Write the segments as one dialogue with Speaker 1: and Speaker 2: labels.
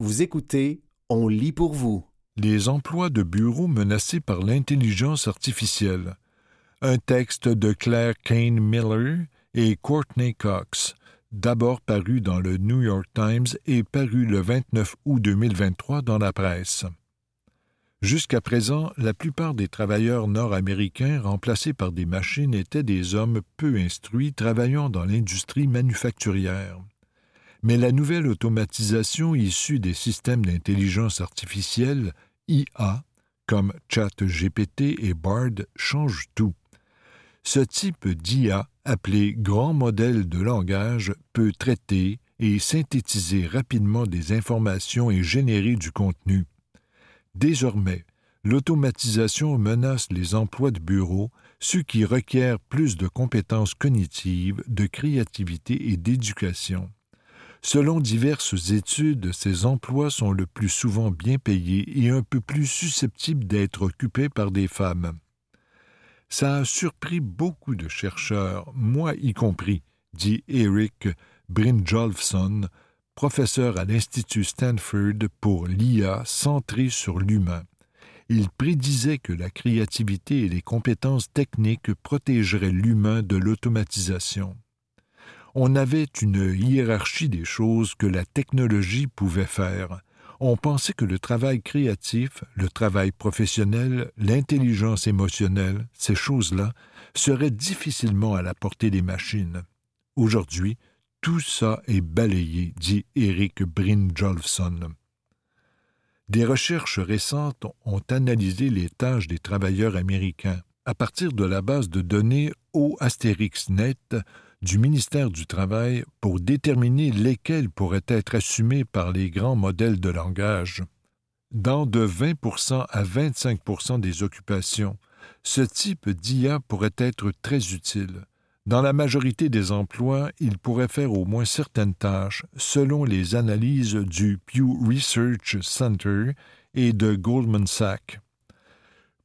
Speaker 1: Vous écoutez On lit pour vous.
Speaker 2: Les emplois de bureau menacés par l'intelligence artificielle. Un texte de Claire Kane Miller et Courtney Cox, d'abord paru dans le New York Times et paru le 29 août 2023 dans la presse. Jusqu'à présent, la plupart des travailleurs nord-américains remplacés par des machines étaient des hommes peu instruits travaillant dans l'industrie manufacturière. Mais la nouvelle automatisation issue des systèmes d'intelligence artificielle, IA, comme ChatGPT et BARD, change tout. Ce type d'IA, appelé grand modèle de langage, peut traiter et synthétiser rapidement des informations et générer du contenu. Désormais, l'automatisation menace les emplois de bureau, ceux qui requièrent plus de compétences cognitives, de créativité et d'éducation. Selon diverses études, ces emplois sont le plus souvent bien payés et un peu plus susceptibles d'être occupés par des femmes. Ça a surpris beaucoup de chercheurs, moi y compris, dit Eric Brynjolfsson, professeur à l'Institut Stanford pour l'IA centré sur l'humain. Il prédisait que la créativité et les compétences techniques protégeraient l'humain de l'automatisation. On avait une hiérarchie des choses que la technologie pouvait faire. On pensait que le travail créatif, le travail professionnel, l'intelligence émotionnelle, ces choses-là, seraient difficilement à la portée des machines. Aujourd'hui, tout ça est balayé, dit Eric Brynjolfsson. Des recherches récentes ont analysé les tâches des travailleurs américains. À partir de la base de données OAsterixNet du ministère du Travail pour déterminer lesquels pourraient être assumés par les grands modèles de langage. Dans de 20% à 25% des occupations, ce type d'IA pourrait être très utile. Dans la majorité des emplois, il pourrait faire au moins certaines tâches, selon les analyses du Pew Research Center et de Goldman Sachs.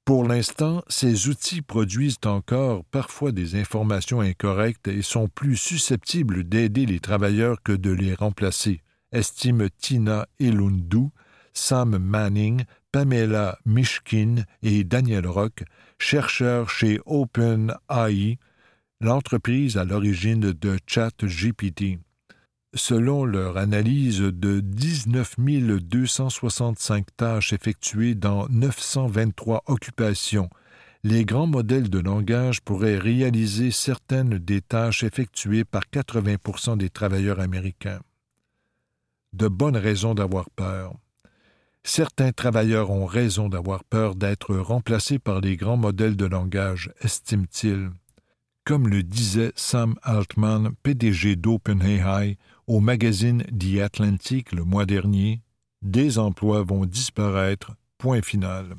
Speaker 2: Pour l'instant, ces outils produisent encore parfois des informations incorrectes et sont plus susceptibles d'aider les travailleurs que de les remplacer, estiment Tina Elundu, Sam Manning, Pamela Mishkin et Daniel Rock, chercheurs chez OpenAI, l'entreprise à l'origine de ChatGPT. Selon leur analyse de 19 265 tâches effectuées dans 923 occupations, les grands modèles de langage pourraient réaliser certaines des tâches effectuées par 80% des travailleurs américains. De bonnes raisons d'avoir peur. Certains travailleurs ont raison d'avoir peur d'être remplacés par les grands modèles de langage, estime-t-il. Comme le disait Sam Altman, PDG d'OpenAI, au magazine The Atlantic le mois dernier, des emplois vont disparaître, point final.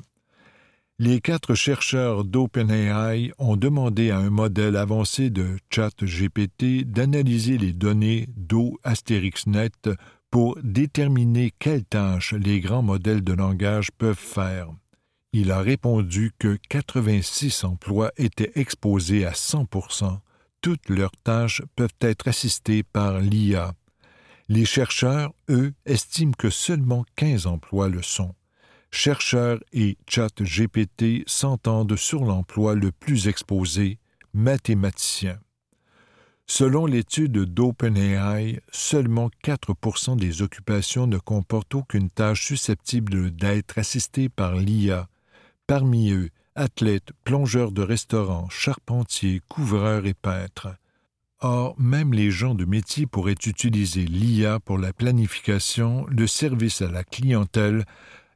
Speaker 2: Les quatre chercheurs d'OpenAI ont demandé à un modèle avancé de ChatGPT d'analyser les données d'OAsterixNet pour déterminer quelles tâches les grands modèles de langage peuvent faire. Il a répondu que 86 emplois étaient exposés à 100 Toutes leurs tâches peuvent être assistées par l'IA. Les chercheurs, eux, estiment que seulement 15 emplois le sont. Chercheurs et ChatGPT s'entendent sur l'emploi le plus exposé, mathématicien. Selon l'étude d'OpenAI, seulement 4 des occupations ne comportent aucune tâche susceptible d'être assistée par l'IA, Parmi eux, athlètes, plongeurs de restaurants, charpentiers, couvreurs et peintres. Or, même les gens de métier pourraient utiliser l'IA pour la planification, le service à la clientèle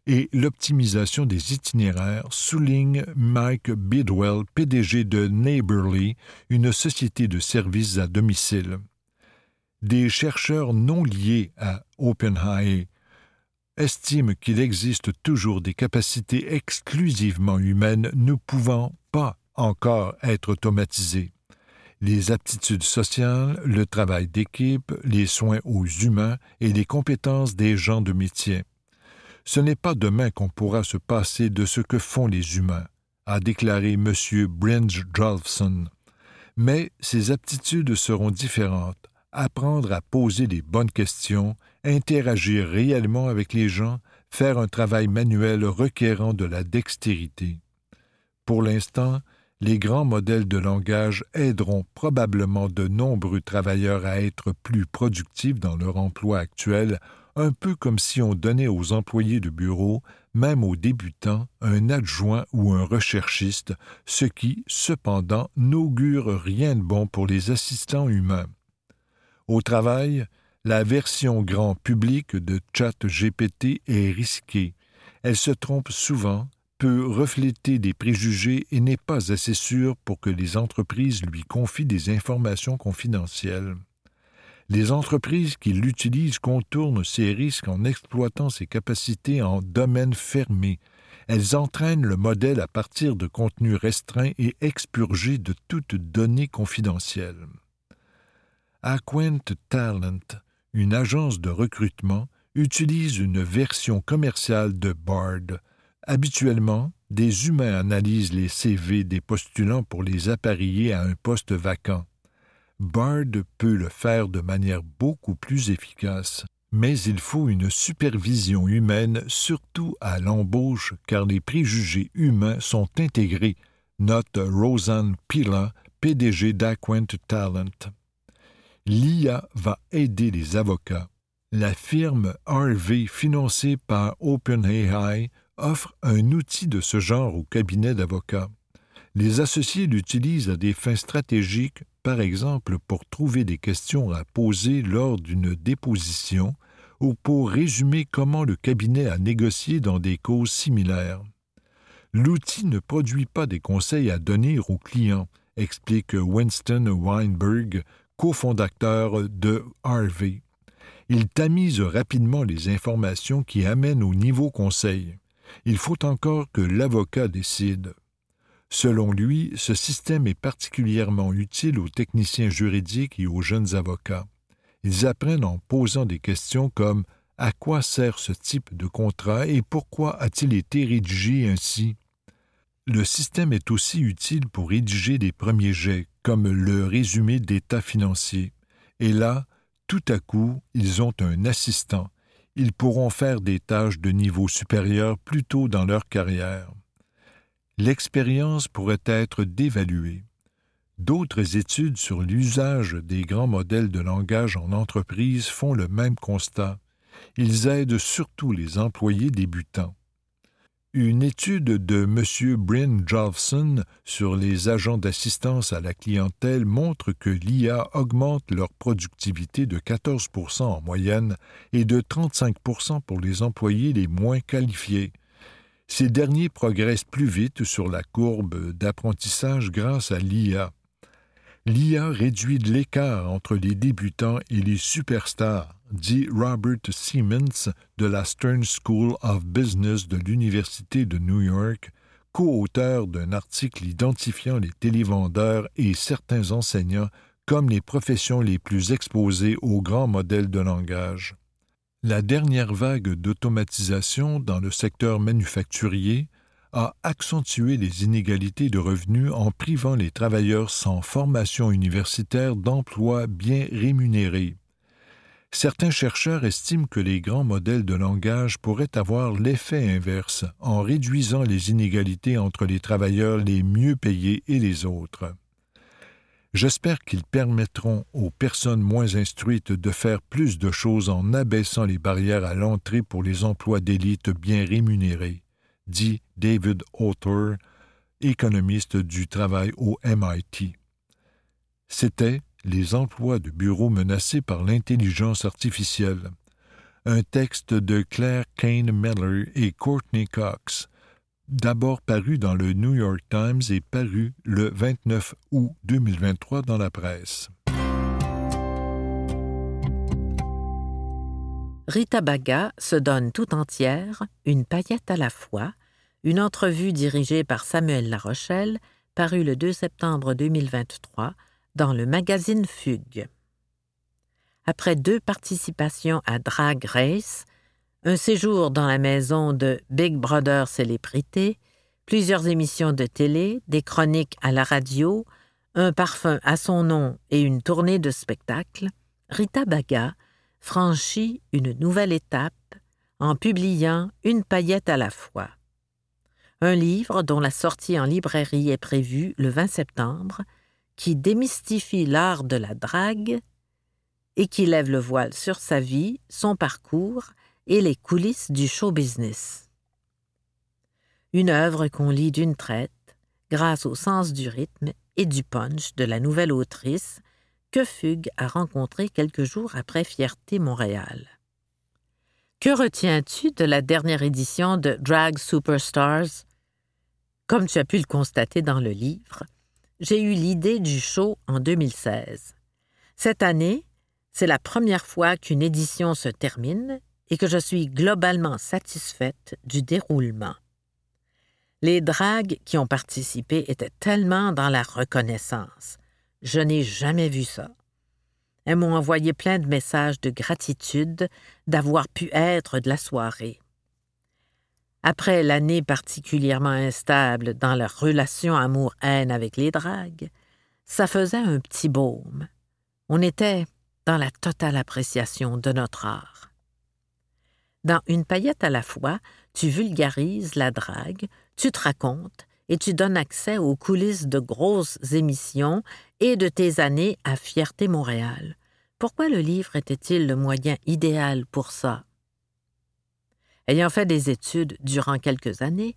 Speaker 2: et l'optimisation des itinéraires, souligne Mike Bidwell, PDG de Neighborly, une société de services à domicile. Des chercheurs non liés à OpenAI estime qu'il existe toujours des capacités exclusivement humaines ne pouvant pas encore être automatisées. Les aptitudes sociales, le travail d'équipe, les soins aux humains et les compétences des gens de métier. Ce n'est pas demain qu'on pourra se passer de ce que font les humains, a déclaré M. Bringe Jolfson. Mais ces aptitudes seront différentes. Apprendre à poser les bonnes questions, interagir réellement avec les gens, faire un travail manuel requérant de la dextérité. Pour l'instant, les grands modèles de langage aideront probablement de nombreux travailleurs à être plus productifs dans leur emploi actuel, un peu comme si on donnait aux employés de bureau, même aux débutants, un adjoint ou un recherchiste, ce qui, cependant, n'augure rien de bon pour les assistants humains. Au travail, la version grand public de ChatGPT est risquée. Elle se trompe souvent, peut refléter des préjugés et n'est pas assez sûre pour que les entreprises lui confient des informations confidentielles. Les entreprises qui l'utilisent contournent ces risques en exploitant ses capacités en domaine fermé. Elles entraînent le modèle à partir de contenus restreints et expurgés de toute donnée confidentielle. Aquent Talent une agence de recrutement utilise une version commerciale de Bard. Habituellement, des humains analysent les CV des postulants pour les appareiller à un poste vacant. Bard peut le faire de manière beaucoup plus efficace, mais il faut une supervision humaine, surtout à l'embauche, car les préjugés humains sont intégrés, note Rosanne Pila, PDG d'Aquent Talent l'IA va aider les avocats. La firme Harvey, financée par OpenAI, offre un outil de ce genre au cabinet d'avocats. Les associés l'utilisent à des fins stratégiques, par exemple pour trouver des questions à poser lors d'une déposition ou pour résumer comment le cabinet a négocié dans des causes similaires. L'outil ne produit pas des conseils à donner aux clients, explique Winston Weinberg, cofondateur de Harvey. Il tamise rapidement les informations qui amènent au niveau conseil. Il faut encore que l'avocat décide. Selon lui, ce système est particulièrement utile aux techniciens juridiques et aux jeunes avocats. Ils apprennent en posant des questions comme à quoi sert ce type de contrat et pourquoi a-t-il été rédigé ainsi? Le système est aussi utile pour rédiger des premiers jets, comme le résumé d'état financier. Et là, tout à coup, ils ont un assistant. Ils pourront faire des tâches de niveau supérieur plus tôt dans leur carrière. L'expérience pourrait être dévaluée. D'autres études sur l'usage des grands modèles de langage en entreprise font le même constat. Ils aident surtout les employés débutants. Une étude de M. Bryn Jolfson sur les agents d'assistance à la clientèle montre que l'IA augmente leur productivité de 14% en moyenne et de 35% pour les employés les moins qualifiés. Ces derniers progressent plus vite sur la courbe d'apprentissage grâce à l'IA. L'IA réduit l'écart entre les débutants et les superstars dit Robert Siemens de la Stern School of Business de l'Université de New York, co-auteur d'un article identifiant les télévendeurs et certains enseignants comme les professions les plus exposées aux grands modèles de langage. La dernière vague d'automatisation dans le secteur manufacturier a accentué les inégalités de revenus en privant les travailleurs sans formation universitaire d'emplois bien rémunérés. Certains chercheurs estiment que les grands modèles de langage pourraient avoir l'effet inverse en réduisant les inégalités entre les travailleurs les mieux payés et les autres. J'espère qu'ils permettront aux personnes moins instruites de faire plus de choses en abaissant les barrières à l'entrée pour les emplois d'élite bien rémunérés, dit David Author, économiste du travail au MIT. C'était les emplois de bureau menacés par l'intelligence artificielle. Un texte de Claire Kane Miller et Courtney Cox, d'abord paru dans le New York Times et paru le 29 août 2023 dans la presse.
Speaker 3: Rita Baga se donne tout entière, une paillette à la fois, une entrevue dirigée par Samuel Larochelle, parue le 2 septembre 2023 dans le magazine Fugue. Après deux participations à Drag Race, un séjour dans la maison de Big Brother Célébrité, plusieurs émissions de télé, des chroniques à la radio, un parfum à son nom et une tournée de spectacles, Rita Baga franchit une nouvelle étape en publiant Une paillette à la fois. Un livre dont la sortie en librairie est prévue le 20 septembre, qui démystifie l'art de la drague et qui lève le voile sur sa vie, son parcours et les coulisses du show business. Une œuvre qu'on lit d'une traite, grâce au sens du rythme et du punch de la nouvelle autrice que Fugue a rencontrée quelques jours après Fierté Montréal. Que retiens-tu de la dernière édition de Drag Superstars? Comme tu as pu le constater dans le livre, j'ai eu l'idée du show en 2016. Cette année, c'est la première fois qu'une édition se termine et que je suis globalement satisfaite du déroulement. Les dragues qui ont participé étaient tellement dans la reconnaissance. Je n'ai jamais vu ça. Elles m'ont envoyé plein de messages de gratitude d'avoir pu être de la soirée. Après l'année particulièrement instable dans leur relation amour-haine avec les dragues, ça faisait un petit baume. On était dans la totale appréciation de notre art. Dans Une paillette à la fois, tu vulgarises la drague, tu te racontes et tu donnes accès aux coulisses de grosses émissions et de tes années à Fierté Montréal. Pourquoi le livre était-il le moyen idéal pour ça? Ayant fait des études durant quelques années,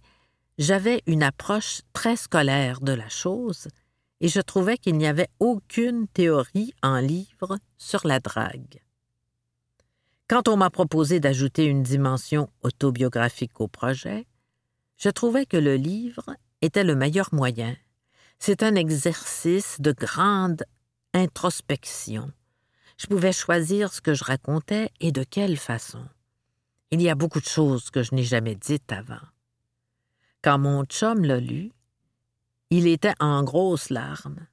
Speaker 3: j'avais une approche très scolaire de la chose et je trouvais qu'il n'y avait aucune théorie en livre sur la drague. Quand on m'a proposé d'ajouter une dimension autobiographique au projet, je trouvais que le livre était le meilleur moyen. C'est un exercice de grande introspection. Je pouvais choisir ce que je racontais et de quelle façon. Il y a beaucoup de choses que je n'ai jamais dites avant. Quand mon chum l'a lu, il était en grosses larmes.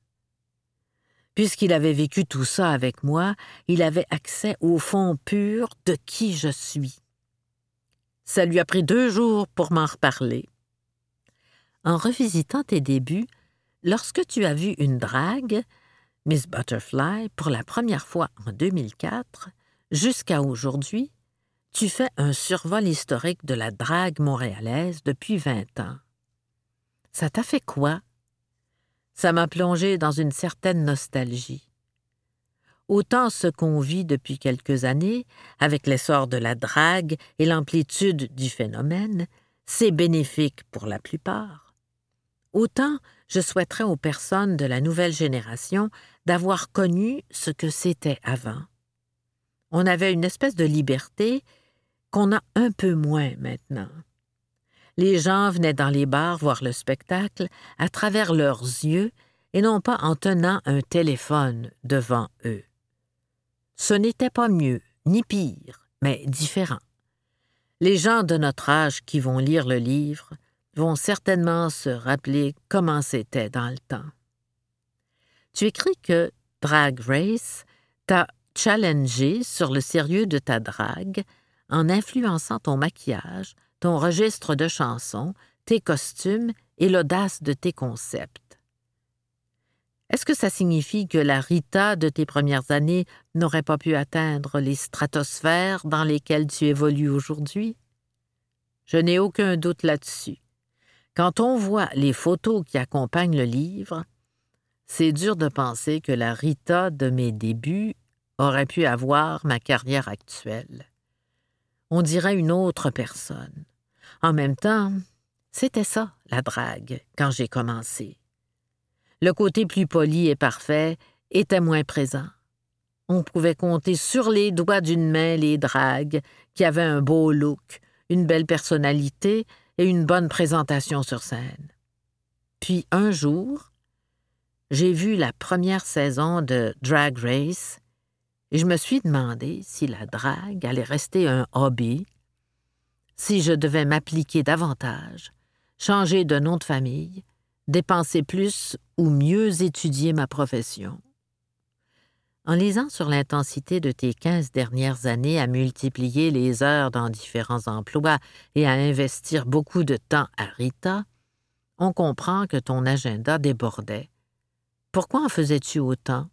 Speaker 3: Puisqu'il avait vécu tout ça avec moi, il avait accès au fond pur de qui je suis. Ça lui a pris deux jours pour m'en reparler. En revisitant tes débuts, lorsque tu as vu une drague, Miss Butterfly, pour la première fois en 2004, jusqu'à aujourd'hui, tu fais un survol historique de la drague montréalaise depuis vingt ans. Ça t'a fait quoi? Ça m'a plongé dans une certaine nostalgie. Autant ce qu'on vit depuis quelques années, avec l'essor de la drague et l'amplitude du phénomène, c'est bénéfique pour la plupart. Autant je souhaiterais aux personnes de la nouvelle génération d'avoir connu ce que c'était avant. On avait une espèce de liberté qu'on a un peu moins maintenant. Les gens venaient dans les bars voir le spectacle à travers leurs yeux et non pas en tenant un téléphone devant eux. Ce n'était pas mieux, ni pire, mais différent. Les gens de notre âge qui vont lire le livre vont certainement se rappeler comment c'était dans le temps. Tu écris que Drag Race t'a challengé sur le sérieux de ta drague en influençant ton maquillage, ton registre de chansons, tes costumes et l'audace de tes concepts. Est-ce que ça signifie que la Rita de tes premières années n'aurait pas pu atteindre les stratosphères dans lesquelles tu évolues aujourd'hui? Je n'ai aucun doute là-dessus. Quand on voit les photos qui accompagnent le livre, c'est dur de penser que la Rita de mes débuts aurait pu avoir ma carrière actuelle. On dirait une autre personne. En même temps, c'était ça, la drague, quand j'ai commencé. Le côté plus poli et parfait était moins présent. On pouvait compter sur les doigts d'une main les dragues qui avaient un beau look, une belle personnalité et une bonne présentation sur scène. Puis un jour, j'ai vu la première saison de Drag Race je me suis demandé si la drague allait rester un hobby si je devais m'appliquer davantage, changer de nom de famille, dépenser plus ou mieux étudier ma profession. En lisant sur l'intensité de tes quinze dernières années à multiplier les heures dans différents emplois et à investir beaucoup de temps à Rita, on comprend que ton agenda débordait. Pourquoi en faisais-tu autant?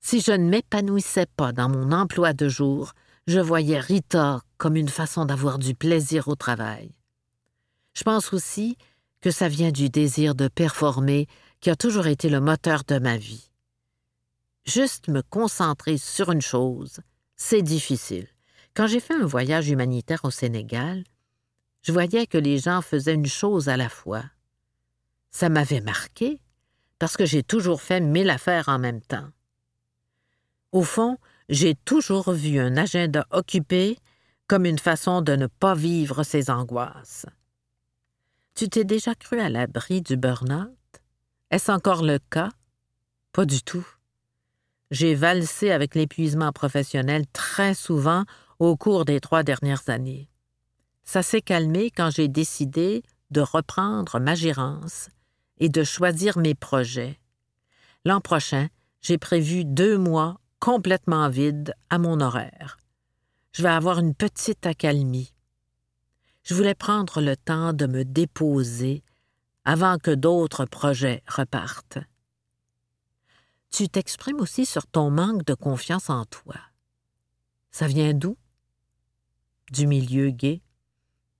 Speaker 3: Si je ne m'épanouissais pas dans mon emploi de jour, je voyais Rita comme une façon d'avoir du plaisir au travail. Je pense aussi que ça vient du désir de performer qui a toujours été le moteur de ma vie. Juste me concentrer sur une chose, c'est difficile. Quand j'ai fait un voyage humanitaire au Sénégal, je voyais que les gens faisaient une chose à la fois. Ça m'avait marqué parce que j'ai toujours fait mille affaires en même temps. Au fond, j'ai toujours vu un agenda occupé comme une façon de ne pas vivre ses angoisses. Tu t'es déjà cru à l'abri du burn-out? Est-ce encore le cas? Pas du tout. J'ai valsé avec l'épuisement professionnel très souvent au cours des trois dernières années. Ça s'est calmé quand j'ai décidé de reprendre ma gérance et de choisir mes projets. L'an prochain, j'ai prévu deux mois complètement vides à mon horaire. Je vais avoir une petite accalmie. Je voulais prendre le temps de me déposer avant que d'autres projets repartent. Tu t'exprimes aussi sur ton manque de confiance en toi. Ça vient d'où? Du milieu gay.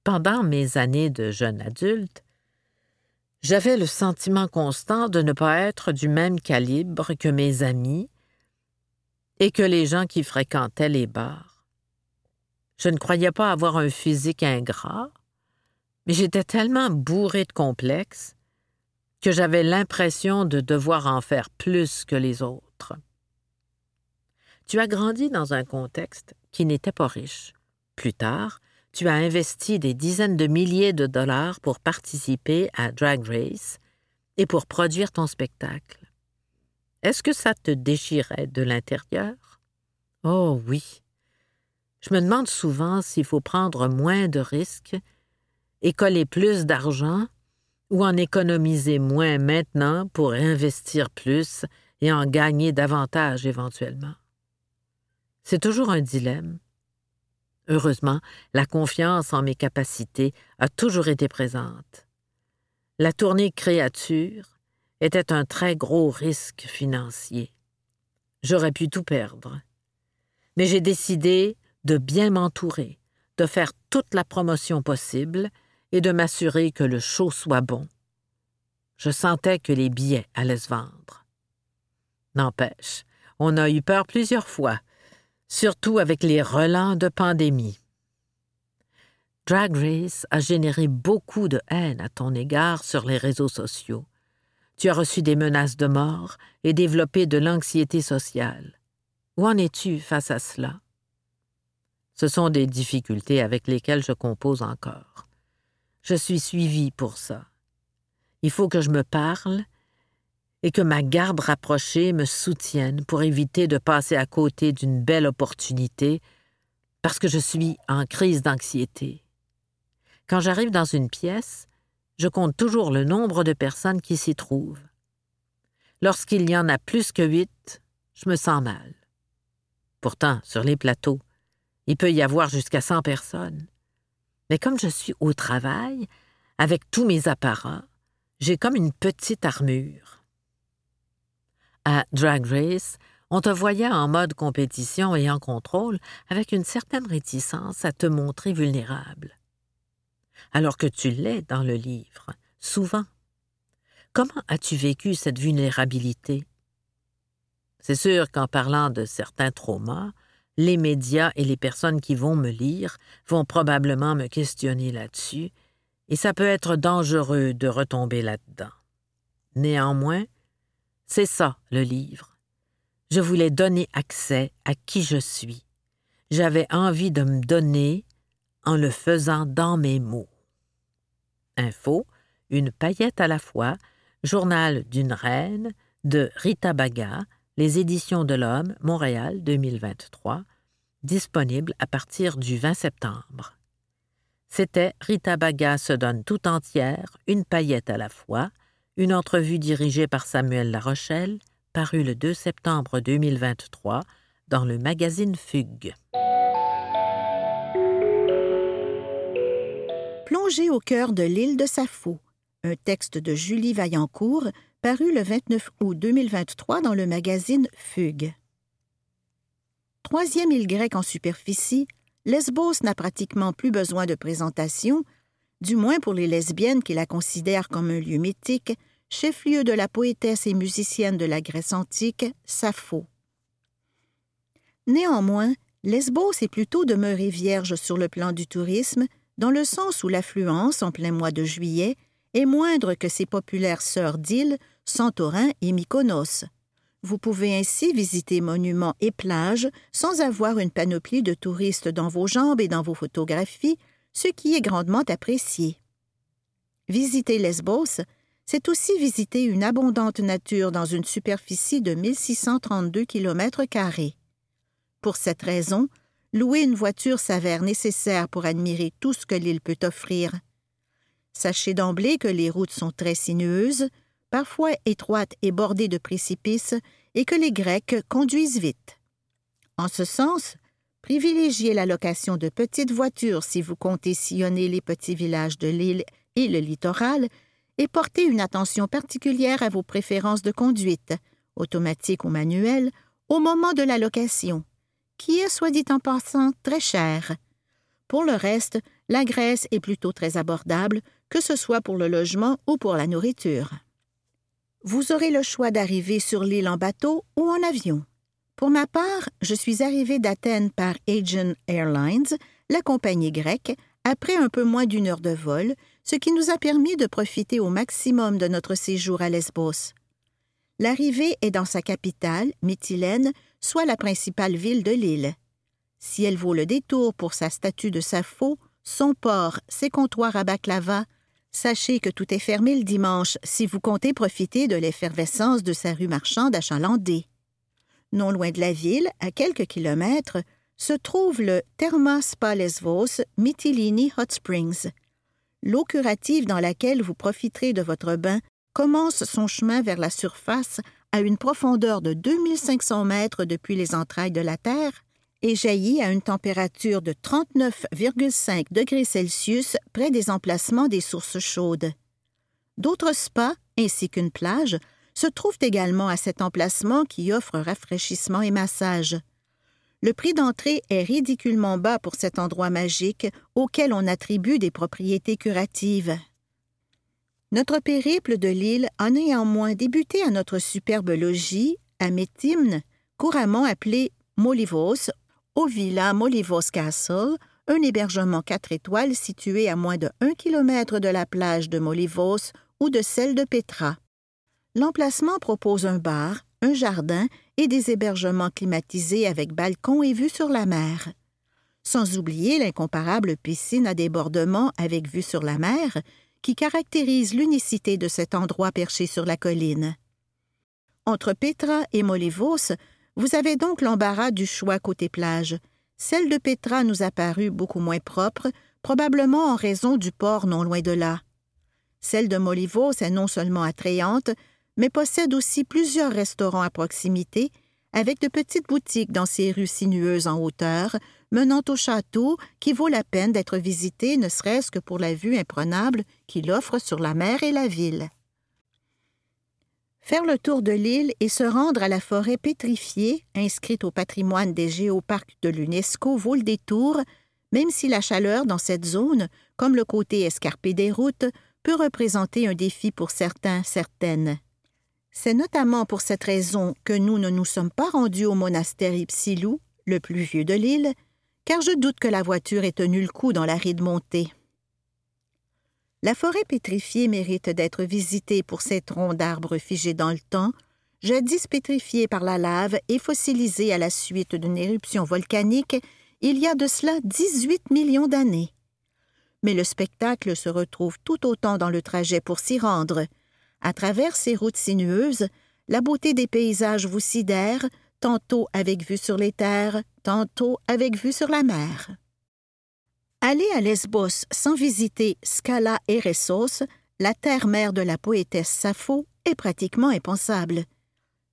Speaker 3: Pendant mes années de jeune adulte, j'avais le sentiment constant de ne pas être du même calibre que mes amis et que les gens qui fréquentaient les bars. Je ne croyais pas avoir un physique ingrat, mais j'étais tellement bourré de complexes que j'avais l'impression de devoir en faire plus que les autres. Tu as grandi dans un contexte qui n'était pas riche. Plus tard, tu as investi des dizaines de milliers de dollars pour participer à Drag Race et pour produire ton spectacle. Est-ce que ça te déchirait de l'intérieur? Oh oui. Je me demande souvent s'il faut prendre moins de risques et coller plus d'argent ou en économiser moins maintenant pour investir plus et en gagner davantage éventuellement. C'est toujours un dilemme. Heureusement, la confiance en mes capacités a toujours été présente. La tournée créature était un très gros risque financier. J'aurais pu tout perdre. Mais j'ai décidé de bien m'entourer, de faire toute la promotion possible et de m'assurer que le show soit bon. Je sentais que les billets allaient se vendre. N'empêche, on a eu peur plusieurs fois, surtout avec les relents de pandémie. Drag Race a généré beaucoup de haine à ton égard sur les réseaux sociaux. Tu as reçu des menaces de mort et développé de l'anxiété sociale. Où en es-tu face à cela? Ce sont des difficultés avec lesquelles je compose encore. Je suis suivi pour ça. Il faut que je me parle et que ma garde rapprochée me soutienne pour éviter de passer à côté d'une belle opportunité parce que je suis en crise d'anxiété. Quand j'arrive dans une pièce, je compte toujours le nombre de personnes qui s'y trouvent. Lorsqu'il y en a plus que huit, je me sens mal. Pourtant, sur les plateaux, il peut y avoir jusqu'à cent personnes. Mais comme je suis au travail, avec tous mes apparats, j'ai comme une petite armure. À Drag Race, on te voyait en mode compétition et en contrôle avec une certaine réticence à te montrer vulnérable. Alors que tu l'es dans le livre, souvent. Comment as-tu vécu cette vulnérabilité? C'est sûr qu'en parlant de certains traumas, les médias et les personnes qui vont me lire vont probablement me questionner là-dessus, et ça peut être dangereux de retomber là-dedans. Néanmoins, c'est ça, le livre. Je voulais donner accès à qui je suis. J'avais envie de me donner en le faisant dans mes mots. Info, une paillette à la fois, journal d'une reine, de Rita Baga, les éditions de l'Homme, Montréal 2023, disponible à partir du 20 septembre. C'était Rita Baga se donne tout entière, une paillette à la fois, une entrevue dirigée par Samuel Larochelle, parue le 2 septembre 2023 dans le magazine Fugue.
Speaker 4: Plongée au cœur de l'île de Sappho, un texte de Julie Vaillancourt, paru le 29 août 2023 dans le magazine Fugue. Troisième île grecque en superficie, Lesbos n'a pratiquement plus besoin de présentation, du moins pour les lesbiennes qui la considèrent comme un lieu mythique, chef-lieu de la poétesse et musicienne de la Grèce antique, Sappho. Néanmoins, Lesbos est plutôt demeurée vierge sur le plan du tourisme, dans le sens où l'affluence, en plein mois de juillet, est moindre que ses populaires sœurs d'îles, Santorin et Mykonos. Vous pouvez ainsi visiter monuments et plages sans avoir une panoplie de touristes dans vos jambes et dans vos photographies, ce qui est grandement apprécié. Visiter Lesbos, c'est aussi visiter une abondante nature dans une superficie de 1632 km. Pour cette raison, louer une voiture s'avère nécessaire pour admirer tout ce que l'île peut offrir. Sachez d'emblée que les routes sont très sinueuses, parfois étroites et bordées de précipices, et que les Grecs conduisent vite. En ce sens, privilégiez la location de petites voitures si vous comptez sillonner les petits villages de l'île et le littoral, et portez une attention particulière à vos préférences de conduite, automatique ou manuelle, au moment de la location, qui est, soit dit en passant, très chère. Pour le reste, la Grèce est plutôt très abordable, que ce soit pour le logement ou pour la nourriture. Vous aurez le choix d'arriver sur l'île en bateau ou en avion. Pour ma part, je suis arrivé d'Athènes par Aegean Airlines, la compagnie grecque, après un peu moins d'une heure de vol, ce qui nous a permis de profiter au maximum de notre séjour à Lesbos. L'arrivée est dans sa capitale, Mytilène, soit la principale ville de l'île. Si elle vaut le détour pour sa statue de Sappho, son port, ses comptoirs à baklava, sachez que tout est fermé le dimanche si vous comptez profiter de l'effervescence de sa rue marchande achalandée. Non loin de la ville, à quelques kilomètres, se trouve le Therma Spa Lesvos Mytilini Hot Springs. L'eau curative dans laquelle vous profiterez de votre bain commence son chemin vers la surface à une profondeur de 2500 mètres depuis les entrailles de la Terre et jaillit à une température de 39,5 degrés Celsius près des emplacements des sources chaudes. D'autres spas, ainsi qu'une plage, se trouvent également à cet emplacement qui offre rafraîchissement et massage. Le prix d'entrée est ridiculement bas pour cet endroit magique auquel on attribue des propriétés curatives. Notre périple de l'île a néanmoins débuté à notre superbe logis, à Métimne, couramment appelé Molivos, au Villa Molivos Castle, un hébergement quatre étoiles situé à moins de un kilomètre de la plage de Molivos ou de celle de Petra. L'emplacement propose un bar, un jardin et des hébergements climatisés avec balcon et vue sur la mer. Sans oublier l'incomparable piscine à débordement avec vue sur la mer qui caractérise l'unicité de cet endroit perché sur la colline. Entre Petra et Molivos, vous avez donc l'embarras du choix côté plage. Celle de Petra nous a paru beaucoup moins propre, probablement en raison du port non loin de là. Celle de Molivos est non seulement attrayante, mais possède aussi plusieurs restaurants à proximité, avec de petites boutiques dans ces rues sinueuses en hauteur, menant au château qui vaut la peine d'être visité ne serait-ce que pour la vue imprenable qu'il offre sur la mer et la ville. Faire le tour de l'île et se rendre à la forêt pétrifiée, inscrite au patrimoine des géoparcs de l'UNESCO, vaut le détour, même si la chaleur dans cette zone, comme le côté escarpé des routes, peut représenter un défi pour certains, certaines. C'est notamment pour cette raison que nous ne nous sommes pas rendus au monastère Ipsilou, le plus vieux de l'île, car je doute que la voiture ait tenu le coup dans l'aride montée. La forêt pétrifiée mérite d'être visitée pour ses troncs d'arbres figés dans le temps, jadis pétrifiés par la lave et fossilisés à la suite d'une éruption volcanique il y a de cela 18 millions d'années. Mais le spectacle se retrouve tout autant dans le trajet pour s'y rendre, à travers ces routes sinueuses, la beauté des paysages vous sidère, tantôt avec vue sur les terres, tantôt avec vue sur la mer. Aller à Lesbos sans visiter Scala Eresos, la terre-mère de la poétesse Sappho, est pratiquement impensable.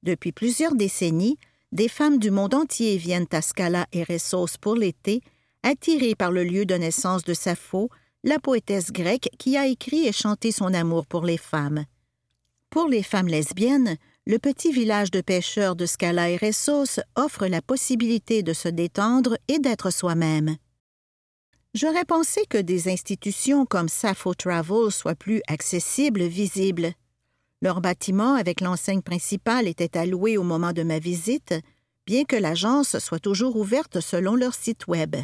Speaker 4: Depuis plusieurs décennies, des femmes du monde entier viennent à Scala Eresos pour l'été, attirées par le lieu de naissance de Sappho, la poétesse grecque qui a écrit et chanté son amour pour les femmes. Pour les femmes lesbiennes, le petit village de pêcheurs de Scala et Ressos offre la possibilité de se détendre et d'être soi-même. J'aurais pensé que des institutions comme Sappho Travel soient plus accessibles, visibles. Leur bâtiment avec l'enseigne principale était alloué au moment de ma visite, bien que l'agence soit toujours ouverte selon leur site Web.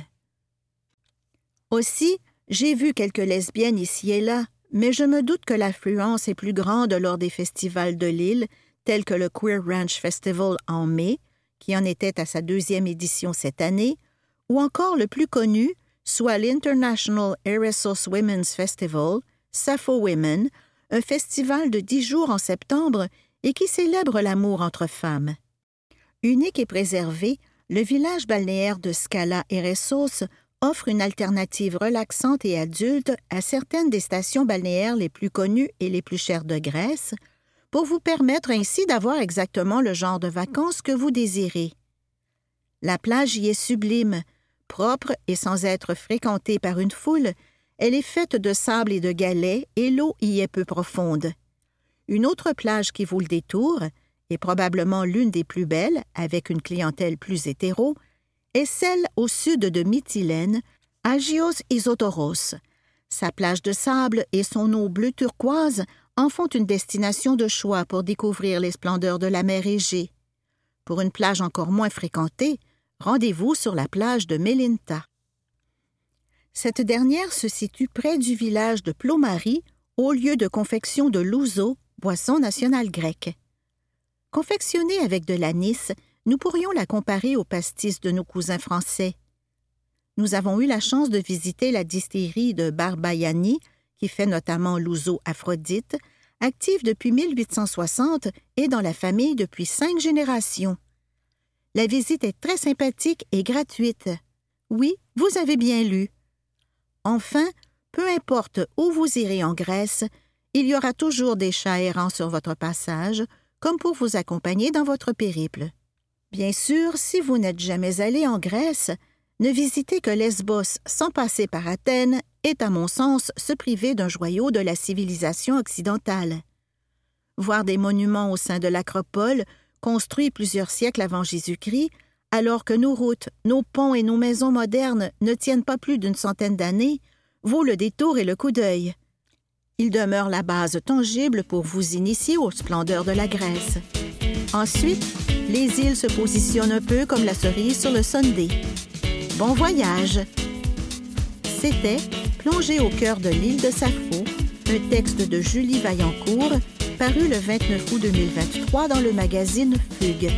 Speaker 4: Aussi, j'ai vu quelques lesbiennes ici et là, mais je me doute que l'affluence est plus grande lors des festivals de l'île, tels que le Queer Ranch Festival en mai, qui en était à sa deuxième édition cette année, ou encore le plus connu, soit l'International Eresos Women's Festival, Sappho Women, un festival de dix jours en septembre et qui célèbre l'amour entre femmes. Unique et préservé, le village balnéaire de Scala Eresos offre une alternative relaxante et adulte à certaines des stations balnéaires les plus connues et les plus chères de Grèce, pour vous permettre ainsi d'avoir exactement le genre de vacances que vous désirez. La plage y est sublime, propre et sans être fréquentée par une foule, elle est faite de sable et de galets et l'eau y est peu profonde. Une autre plage qui vaut le détour, et probablement l'une des plus belles, avec une clientèle plus hétéro, est celle au sud de Mytilène, Agios Isotoros. Sa plage de sable et son eau bleu turquoise en font une destination de choix pour découvrir les splendeurs de la mer Égée. Pour une plage encore moins fréquentée, rendez-vous sur la plage de Melinta. Cette dernière se situe près du village de Plomari, au lieu de confection de l'ouzo, boisson nationale grecque. Confectionnée avec de l'anis, nous pourrions la comparer au pastis de nos cousins français. Nous avons eu la chance de visiter la distillerie de Barbayani, qui fait notamment l'ouzo Aphrodite, active depuis 1860 et dans la famille depuis cinq générations. La visite est très sympathique et gratuite. Oui, vous avez bien lu. Enfin, peu importe où vous irez en Grèce, il y aura toujours des chats errants sur votre passage, comme pour vous accompagner dans votre périple. Bien sûr, si vous n'êtes jamais allé en Grèce, ne visiter que Lesbos sans passer par Athènes est, à mon sens, se priver d'un joyau de la civilisation occidentale. Voir des monuments au sein de l'acropole, construits plusieurs siècles avant Jésus-Christ, alors que nos routes, nos ponts et nos maisons modernes ne tiennent pas plus d'une centaine d'années, vaut le détour et le coup d'œil. Il demeure la base tangible pour vous initier aux splendeurs de la Grèce. Ensuite, les îles se positionnent un peu comme la cerise sur le Sunday. Bon voyage! C'était Plongé au cœur de l'île de Sappho, un texte de Julie Vaillancourt, paru le 29 août 2023 dans le magazine Fugue.